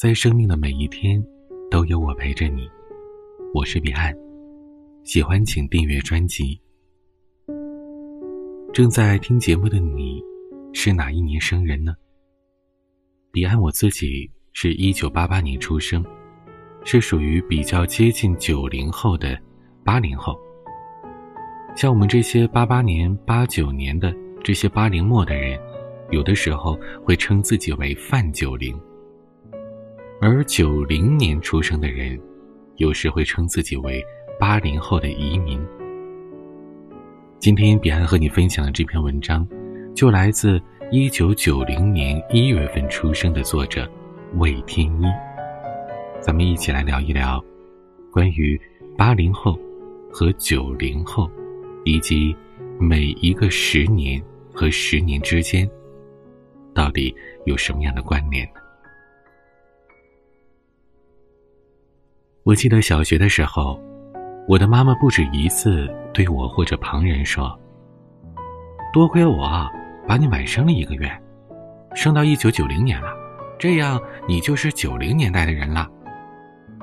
在生命的每一天，都有我陪着你。我是彼岸，喜欢请订阅专辑。正在听节目的你，是哪一年生人呢？彼岸我自己是一九八八年出生，是属于比较接近九零后的八零后。像我们这些八八年、八九年的这些八零末的人，有的时候会称自己为“泛九零”。而九零年出生的人，有时会称自己为八零后的移民。今天彼岸和你分享的这篇文章，就来自一九九零年一月份出生的作者魏天一。咱们一起来聊一聊，关于八零后和九零后，以及每一个十年和十年之间，到底有什么样的关联呢？我记得小学的时候，我的妈妈不止一次对我或者旁人说：“多亏我把你晚生了一个月，生到一九九零年了，这样你就是九零年代的人了。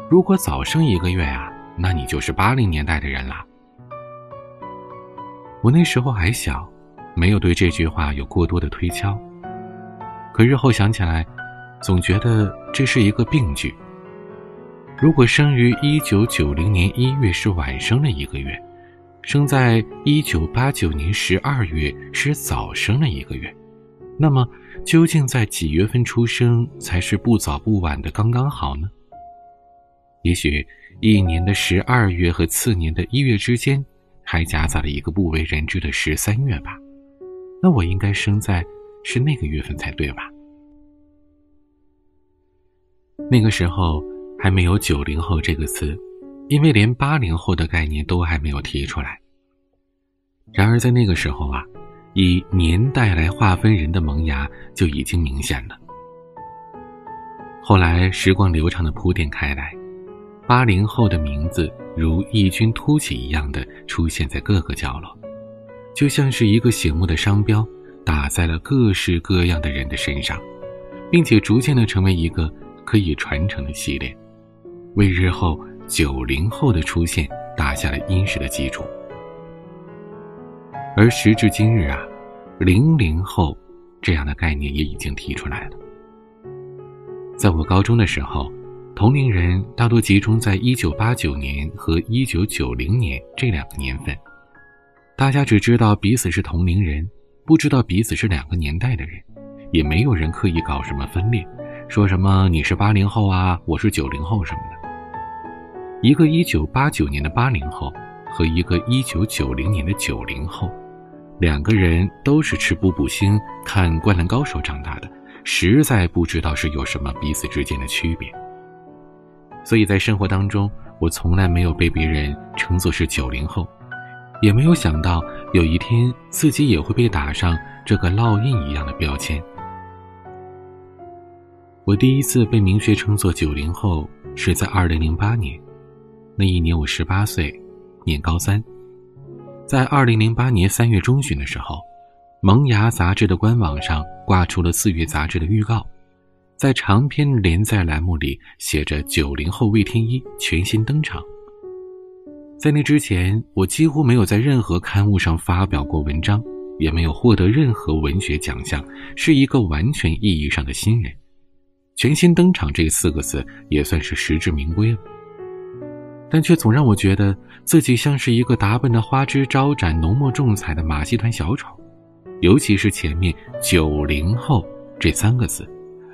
如果早生一个月啊，那你就是八零年代的人了。”我那时候还小，没有对这句话有过多的推敲，可日后想起来，总觉得这是一个病句。如果生于一九九零年一月是晚生了一个月，生在一九八九年十二月是早生了一个月，那么究竟在几月份出生才是不早不晚的刚刚好呢？也许一年的十二月和次年的一月之间，还夹杂了一个不为人知的十三月吧？那我应该生在是那个月份才对吧？那个时候。还没有“九零后”这个词，因为连八零后的概念都还没有提出来。然而在那个时候啊，以年代来划分人的萌芽就已经明显了。后来时光流畅的铺垫开来，八零后的名字如异军突起一样的出现在各个角落，就像是一个醒目的商标，打在了各式各样的人的身上，并且逐渐的成为一个可以传承的系列。为日后九零后的出现打下了殷实的基础，而时至今日啊，零零后这样的概念也已经提出来了。在我高中的时候，同龄人大多集中在一九八九年和一九九零年这两个年份，大家只知道彼此是同龄人，不知道彼此是两个年代的人，也没有人刻意搞什么分裂，说什么你是八零后啊，我是九零后什么的。一个一九八九年的八零后和一个一九九零年的九零后，两个人都是吃步步星、看《灌篮高手》长大的，实在不知道是有什么彼此之间的区别。所以在生活当中，我从来没有被别人称作是九零后，也没有想到有一天自己也会被打上这个烙印一样的标签。我第一次被明确称作九零后，是在二零零八年。那一年我十八岁，念高三。在二零零八年三月中旬的时候，《萌芽》杂志的官网上挂出了四月杂志的预告，在长篇连载栏目里写着“九零后魏天一全新登场”。在那之前，我几乎没有在任何刊物上发表过文章，也没有获得任何文学奖项，是一个完全意义上的新人。全新登场这四个字也算是实至名归了。但却总让我觉得自己像是一个打扮的花枝招展、浓墨重彩的马戏团小丑，尤其是前面“九零后”这三个字，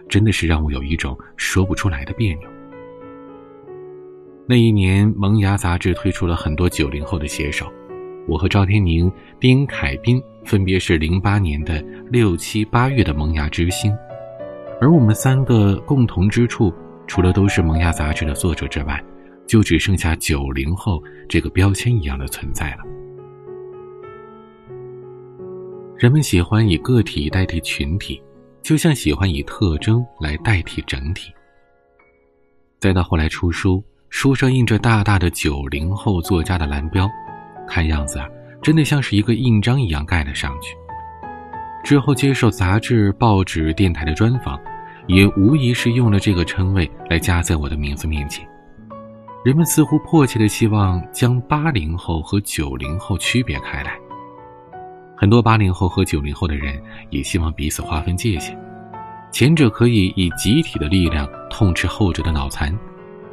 真的是让我有一种说不出来的别扭。那一年，《萌芽》杂志推出了很多九零后的写手，我和赵天宁、丁凯斌分别是零八年的六七八月的萌芽之星，而我们三个共同之处，除了都是《萌芽》杂志的作者之外，就只剩下九零后这个标签一样的存在了。人们喜欢以个体代替群体，就像喜欢以特征来代替整体。再到后来出书，书上印着大大的九零后作家的蓝标，看样子啊，真的像是一个印章一样盖了上去。之后接受杂志、报纸、电台的专访，也无疑是用了这个称谓来加在我的名字面前。人们似乎迫切的希望将八零后和九零后区别开来。很多八零后和九零后的人也希望彼此划分界限，前者可以以集体的力量痛斥后者的脑残，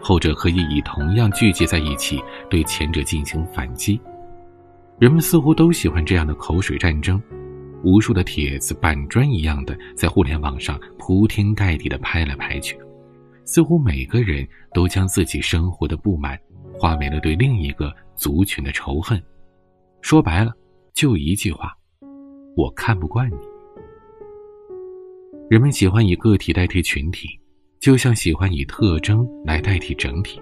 后者可以以同样聚集在一起对前者进行反击。人们似乎都喜欢这样的口水战争，无数的帖子板砖一样的在互联网上铺天盖地的拍来拍去，似乎每个人都将自己生活的不满化为了对另一个族群的仇恨。说白了，就一句话。我看不惯你。人们喜欢以个体代替群体，就像喜欢以特征来代替整体。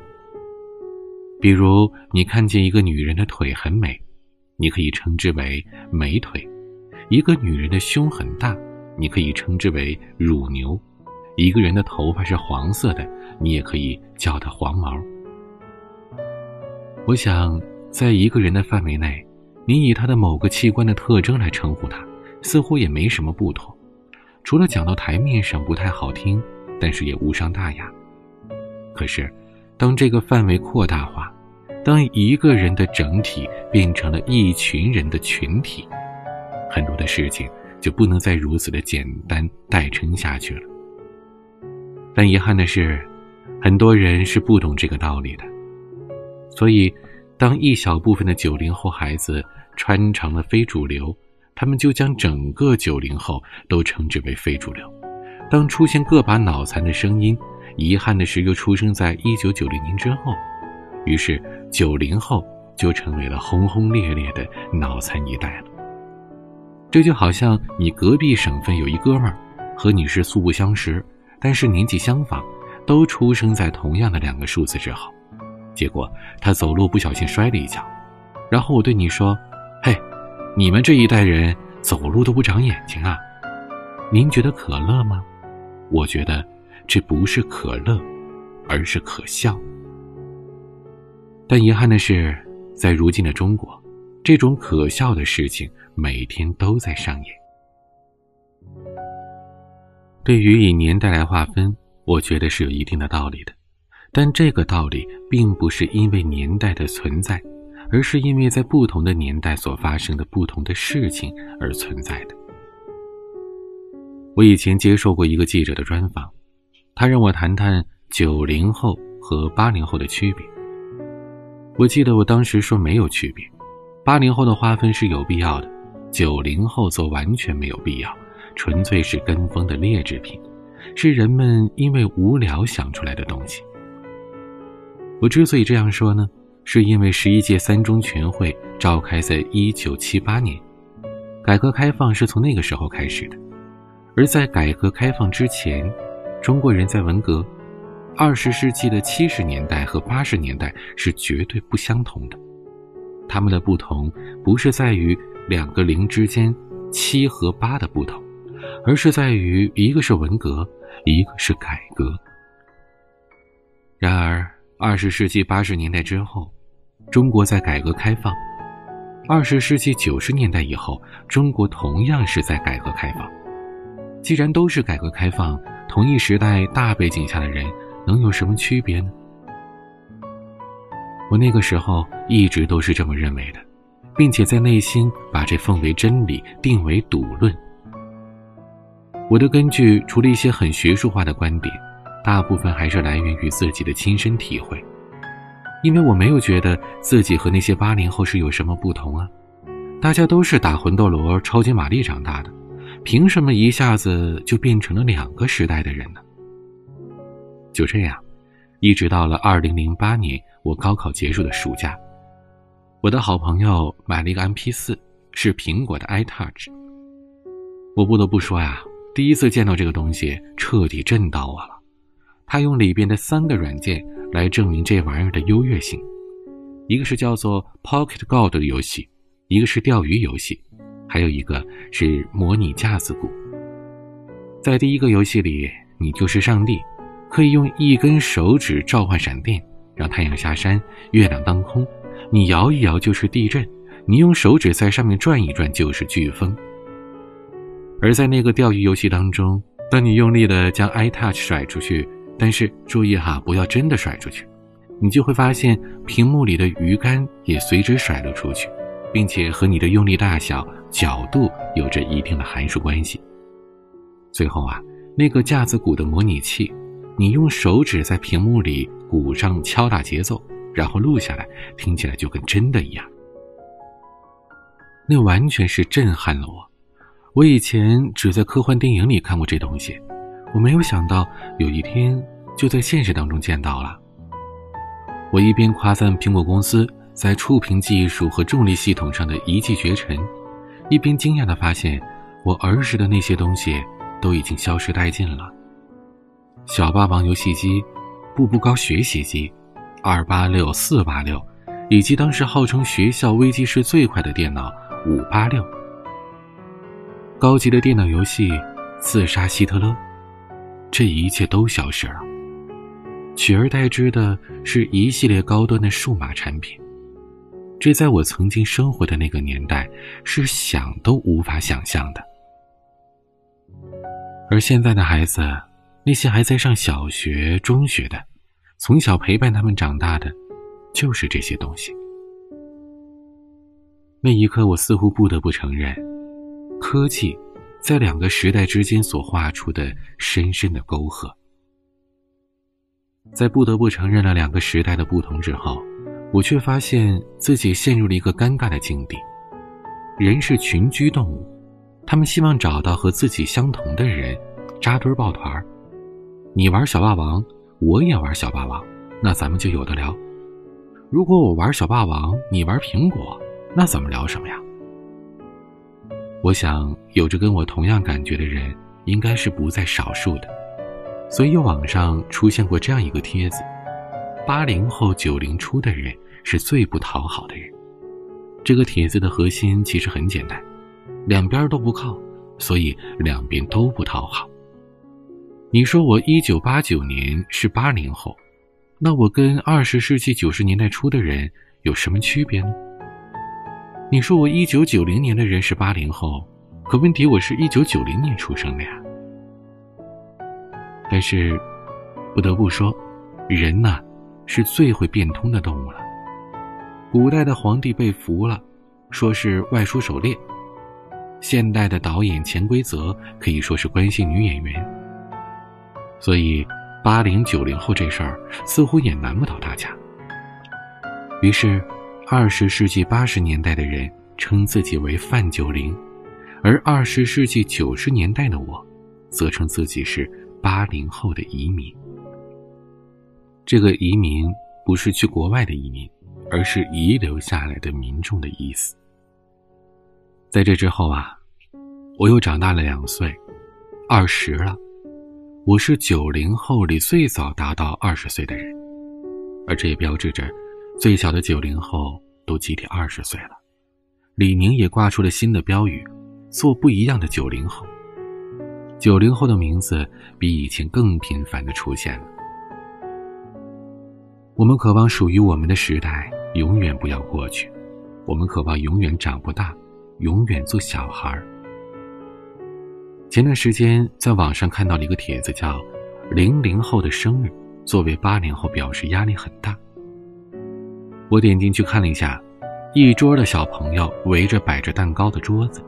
比如，你看见一个女人的腿很美，你可以称之为美腿；一个女人的胸很大，你可以称之为乳牛；一个人的头发是黄色的，你也可以叫它黄毛。我想，在一个人的范围内。你以他的某个器官的特征来称呼他，似乎也没什么不妥，除了讲到台面上不太好听，但是也无伤大雅。可是，当这个范围扩大化，当一个人的整体变成了一群人的群体，很多的事情就不能再如此的简单代称下去了。但遗憾的是，很多人是不懂这个道理的，所以。当一小部分的九零后孩子穿成了非主流，他们就将整个九零后都称之为非主流。当出现个把脑残的声音，遗憾的是又出生在一九九零年之后，于是九零后就成为了轰轰烈烈的脑残一代了。这就好像你隔壁省份有一哥们儿，和你是素不相识，但是年纪相仿，都出生在同样的两个数字之后。结果他走路不小心摔了一跤，然后我对你说：“嘿，你们这一代人走路都不长眼睛啊！您觉得可乐吗？我觉得这不是可乐，而是可笑。但遗憾的是，在如今的中国，这种可笑的事情每天都在上演。对于以年代来划分，我觉得是有一定的道理的。”但这个道理并不是因为年代的存在，而是因为在不同的年代所发生的不同的事情而存在的。我以前接受过一个记者的专访，他让我谈谈九零后和八零后的区别。我记得我当时说没有区别，八零后的划分是有必要的，九零后则完全没有必要，纯粹是跟风的劣质品，是人们因为无聊想出来的东西。我之所以这样说呢，是因为十一届三中全会召开在一九七八年，改革开放是从那个时候开始的。而在改革开放之前，中国人在文革、二十世纪的七十年代和八十年代是绝对不相同的。他们的不同不是在于两个零之间七和八的不同，而是在于一个是文革，一个是改革。然而。二十世纪八十年代之后，中国在改革开放；二十世纪九十年代以后，中国同样是在改革开放。既然都是改革开放，同一时代大背景下的人，能有什么区别呢？我那个时候一直都是这么认为的，并且在内心把这奉为真理，定为笃论。我的根据除了一些很学术化的观点。大部分还是来源于自己的亲身体会，因为我没有觉得自己和那些八零后是有什么不同啊，大家都是打魂斗罗、超级玛丽长大的，凭什么一下子就变成了两个时代的人呢？就这样，一直到了二零零八年我高考结束的暑假，我的好朋友买了一个 MP 四，是苹果的 iTouch。我不得不说呀，第一次见到这个东西，彻底震到我了。他用里边的三个软件来证明这玩意儿的优越性，一个是叫做 Pocket God 的游戏，一个是钓鱼游戏，还有一个是模拟架子鼓。在第一个游戏里，你就是上帝，可以用一根手指召唤闪电，让太阳下山，月亮当空；你摇一摇就是地震，你用手指在上面转一转就是飓风。而在那个钓鱼游戏当中，当你用力的将 iTouch 甩出去，但是注意哈，不要真的甩出去，你就会发现屏幕里的鱼竿也随之甩了出去，并且和你的用力大小、角度有着一定的函数关系。最后啊，那个架子鼓的模拟器，你用手指在屏幕里鼓上敲打节奏，然后录下来，听起来就跟真的一样。那完全是震撼了我。我以前只在科幻电影里看过这东西，我没有想到有一天就在现实当中见到了。我一边夸赞苹果公司在触屏技术和重力系统上的一骑绝尘，一边惊讶地发现，我儿时的那些东西都已经消失殆尽了。小霸王游戏机、步步高学习机、二八六、四八六，以及当时号称学校微机室最快的电脑五八六。高级的电脑游戏，刺杀希特勒，这一切都消失了，取而代之的是一系列高端的数码产品。这在我曾经生活的那个年代，是想都无法想象的。而现在的孩子，那些还在上小学、中学的，从小陪伴他们长大的，就是这些东西。那一刻，我似乎不得不承认。科技，在两个时代之间所画出的深深的沟壑，在不得不承认了两个时代的不同之后，我却发现自己陷入了一个尴尬的境地。人是群居动物，他们希望找到和自己相同的人，扎堆抱团儿你玩小霸王，我也玩小霸王，那咱们就有的聊。如果我玩小霸王，你玩苹果，那咱们聊什么呀？我想，有着跟我同样感觉的人应该是不在少数的，所以网上出现过这样一个帖子：八零后、九零初的人是最不讨好的人。这个帖子的核心其实很简单，两边都不靠，所以两边都不讨好。你说我一九八九年是八零后，那我跟二十世纪九十年代初的人有什么区别呢？你说我一九九零年的人是八零后，可问题我是一九九零年出生的呀。但是，不得不说，人呐，是最会变通的动物了。古代的皇帝被俘了，说是外出狩猎；现代的导演潜规则可以说是关心女演员。所以，八零九零后这事儿似乎也难不倒大家。于是。二十世纪八十年代的人称自己为“范九零”，而二十世纪九十年代的我，则称自己是“八零后”的移民。这个移民不是去国外的移民，而是遗留下来的民众的意思。在这之后啊，我又长大了两岁，二十了。我是九零后里最早达到二十岁的人，而这也标志着。最小的九零后都集体二十岁了，李宁也挂出了新的标语：“做不一样的九零后。”九零后的名字比以前更频繁的出现了。我们渴望属于我们的时代永远不要过去，我们渴望永远长不大，永远做小孩。前段时间在网上看到了一个帖子，叫“零零后的生日”，作为八零后表示压力很大。我点进去看了一下，一桌的小朋友围着摆着蛋糕的桌子，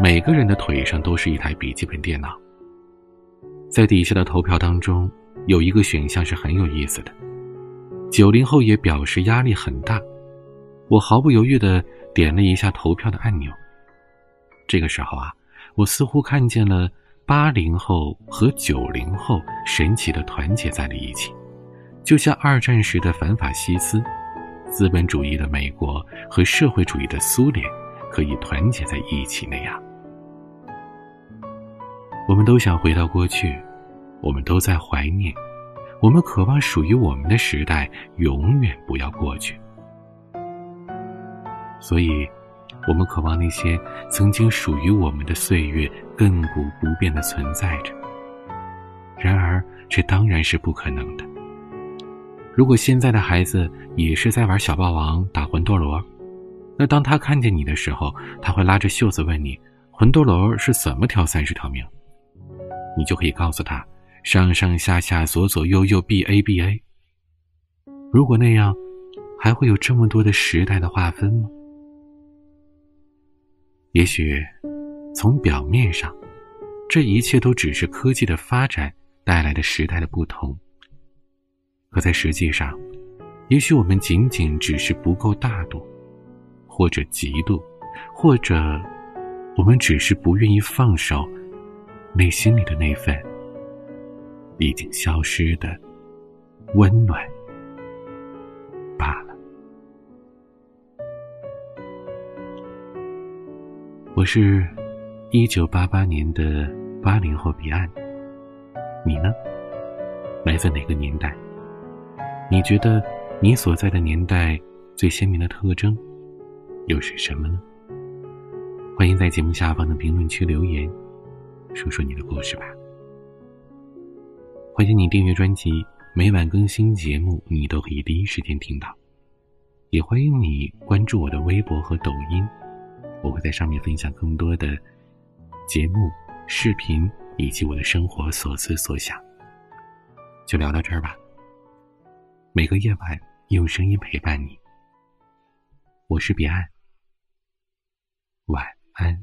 每个人的腿上都是一台笔记本电脑。在底下的投票当中，有一个选项是很有意思的。九零后也表示压力很大，我毫不犹豫地点了一下投票的按钮。这个时候啊，我似乎看见了八零后和九零后神奇的团结在了一起，就像二战时的反法西斯。资本主义的美国和社会主义的苏联可以团结在一起那样，我们都想回到过去，我们都在怀念，我们渴望属于我们的时代永远不要过去。所以，我们渴望那些曾经属于我们的岁月亘古不变的存在着。然而，这当然是不可能的。如果现在的孩子也是在玩小霸王、打魂斗罗，那当他看见你的时候，他会拉着袖子问你：“魂斗罗是怎么挑三十条命？”你就可以告诉他上上下下左左右右 B A B A。如果那样，还会有这么多的时代的划分吗？也许，从表面上，这一切都只是科技的发展带来的时代的不同。可在实际上，也许我们仅仅只是不够大度，或者嫉妒，或者我们只是不愿意放手内心里的那份已经消失的温暖罢了。我是一九八八年的八零后彼岸，你呢？来自哪个年代？你觉得？你所在的年代最鲜明的特征又是什么呢？欢迎在节目下方的评论区留言，说说你的故事吧。欢迎你订阅专辑，每晚更新节目，你都可以第一时间听到。也欢迎你关注我的微博和抖音，我会在上面分享更多的节目、视频以及我的生活所思所想。就聊到这儿吧。每个夜晚用声音陪伴你，我是彼岸，晚安。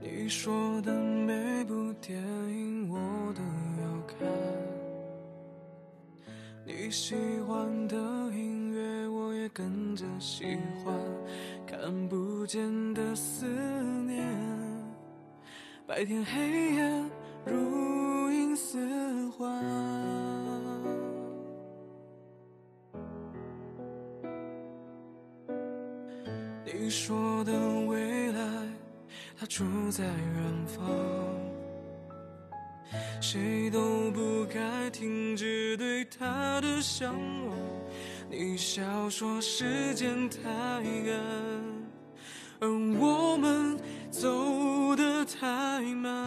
你说的美你喜欢的音乐，我也跟着喜欢。看不见的思念，白天黑夜如影似幻。你说的未来，它住在远方。谁都不该停止对他的向往。你笑说时间太赶，而我们走得太慢。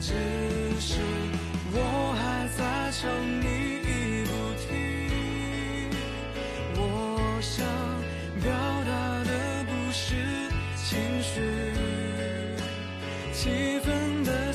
只是我还在想你。几分的